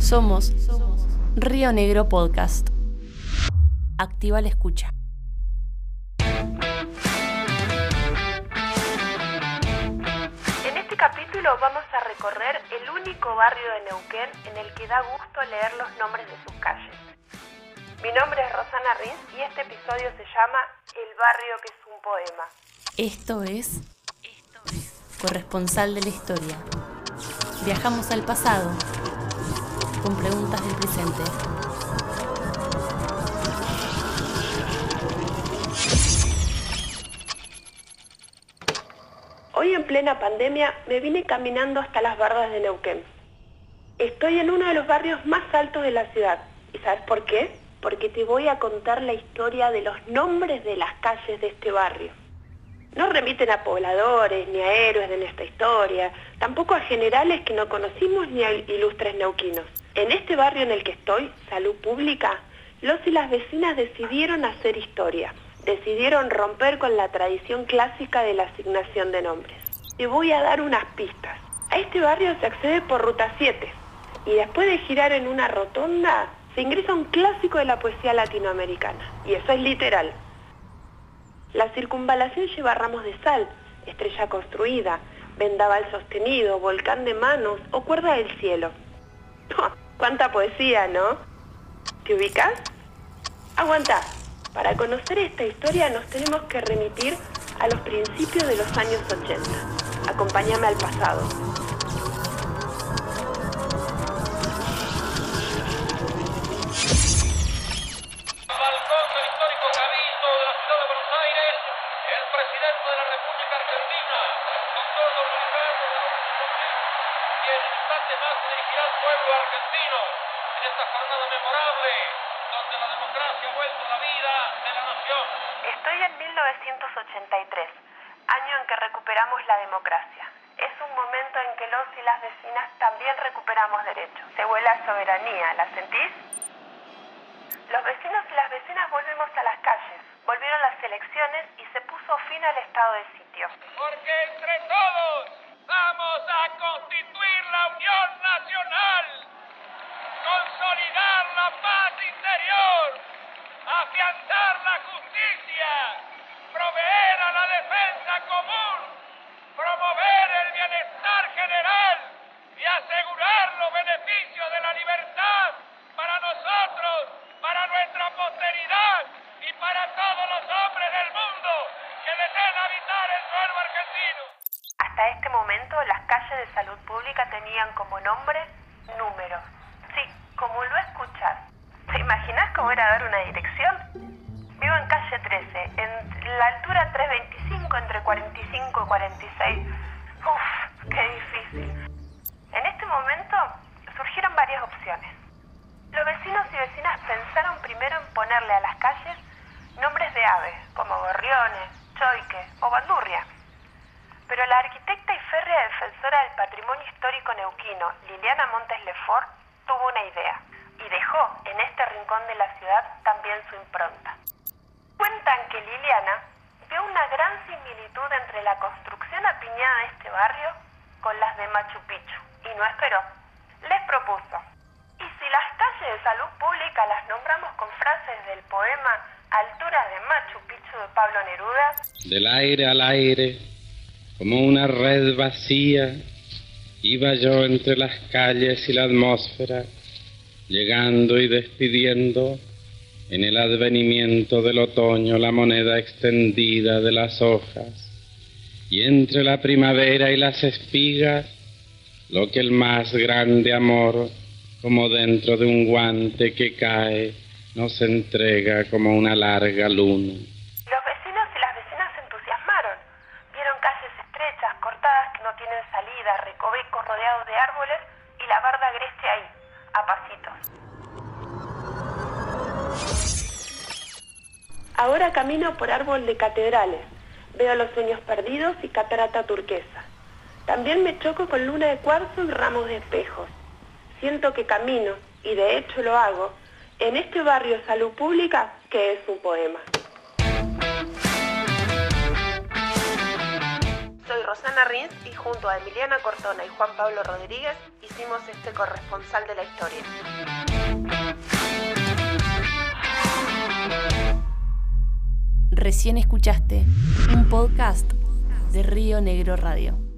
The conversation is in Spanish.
Somos Río Negro Podcast. Activa la escucha. En este capítulo vamos a recorrer el único barrio de Neuquén en el que da gusto leer los nombres de sus calles. Mi nombre es Rosana Riz y este episodio se llama El barrio que es un poema. Esto es Corresponsal de la Historia. Viajamos al pasado con preguntas del presente. Hoy en plena pandemia me vine caminando hasta las bardas de Neuquén. Estoy en uno de los barrios más altos de la ciudad. ¿Y sabes por qué? Porque te voy a contar la historia de los nombres de las calles de este barrio. No remiten a pobladores ni a héroes de nuestra historia, tampoco a generales que no conocimos ni a ilustres neuquinos. En este barrio en el que estoy, Salud Pública, los y las vecinas decidieron hacer historia, decidieron romper con la tradición clásica de la asignación de nombres. Te voy a dar unas pistas. A este barrio se accede por Ruta 7 y después de girar en una rotonda se ingresa un clásico de la poesía latinoamericana. Y eso es literal. La circunvalación lleva ramos de sal, estrella construida, vendaval sostenido, volcán de manos o cuerda del cielo. ¡Cuánta poesía, ¿no? ¿Te ubicas? Aguanta. Para conocer esta historia nos tenemos que remitir a los principios de los años 80. Acompáñame al pasado. Quien en instantes más se dirigirá al pueblo argentino en esta jornada memorable, donde la democracia ha vuelto a la vida de la nación. Estoy en 1983, año en que recuperamos la democracia. Es un momento en que los y las vecinas también recuperamos derechos. Se vuela soberanía, ¿la sentís? Los vecinos y las vecinas volvemos a las calles, volvieron las elecciones y se puso fin al estado de sitio. Porque entre todos Consolidar la paz interior, afianzar la justicia, proveer a la defensa común, promover el bienestar general y asegurar los beneficios de la libertad para nosotros, para nuestra posteridad y para todos los hombres del mundo que deseen habitar el suelo argentino. Hasta este momento las calles de salud pública tenían como nombre números. Sí, como lo escuchas. ¿Te imaginas cómo era dar una dirección? Vivo en calle 13, en la altura 325 entre 45 y 46. Uf, qué difícil. En este momento surgieron varias opciones. Los vecinos y vecinas pensaron primero en ponerle a las calles nombres de aves, como gorriones, choique o bandurria. Pero la arquitecta y férrea defensora del patrimonio histórico neuquino, Liliana Montes Lefort, tuvo una idea y dejó en este rincón de la ciudad también su impronta. Cuentan que Liliana vio una gran similitud entre la construcción apiñada de este barrio con las de Machu Picchu y no esperó. Les propuso, ¿y si las calles de salud pública las nombramos con frases del poema Altura de Machu Picchu de Pablo Neruda? Del aire al aire, como una red vacía, iba yo entre las calles y la atmósfera, llegando y despidiendo en el advenimiento del otoño la moneda extendida de las hojas, y entre la primavera y las espigas, lo que el más grande amor, como dentro de un guante que cae, nos entrega como una larga luna. Los vecinos y las vecinas se entusiasmaron. Vieron calles estrechas, cortadas que no tienen salida, recovecos rodeados de árboles y la barda agreste ahí, a pasitos. Ahora camino por árbol de catedrales. Veo los sueños perdidos y catarata turquesa. También me choco con luna de cuarzo y ramos de espejos. Siento que camino, y de hecho lo hago, en este barrio salud pública que es un poema. Soy Rosana Rins y junto a Emiliana Cortona y Juan Pablo Rodríguez hicimos este corresponsal de la historia. Recién escuchaste un podcast de Río Negro Radio.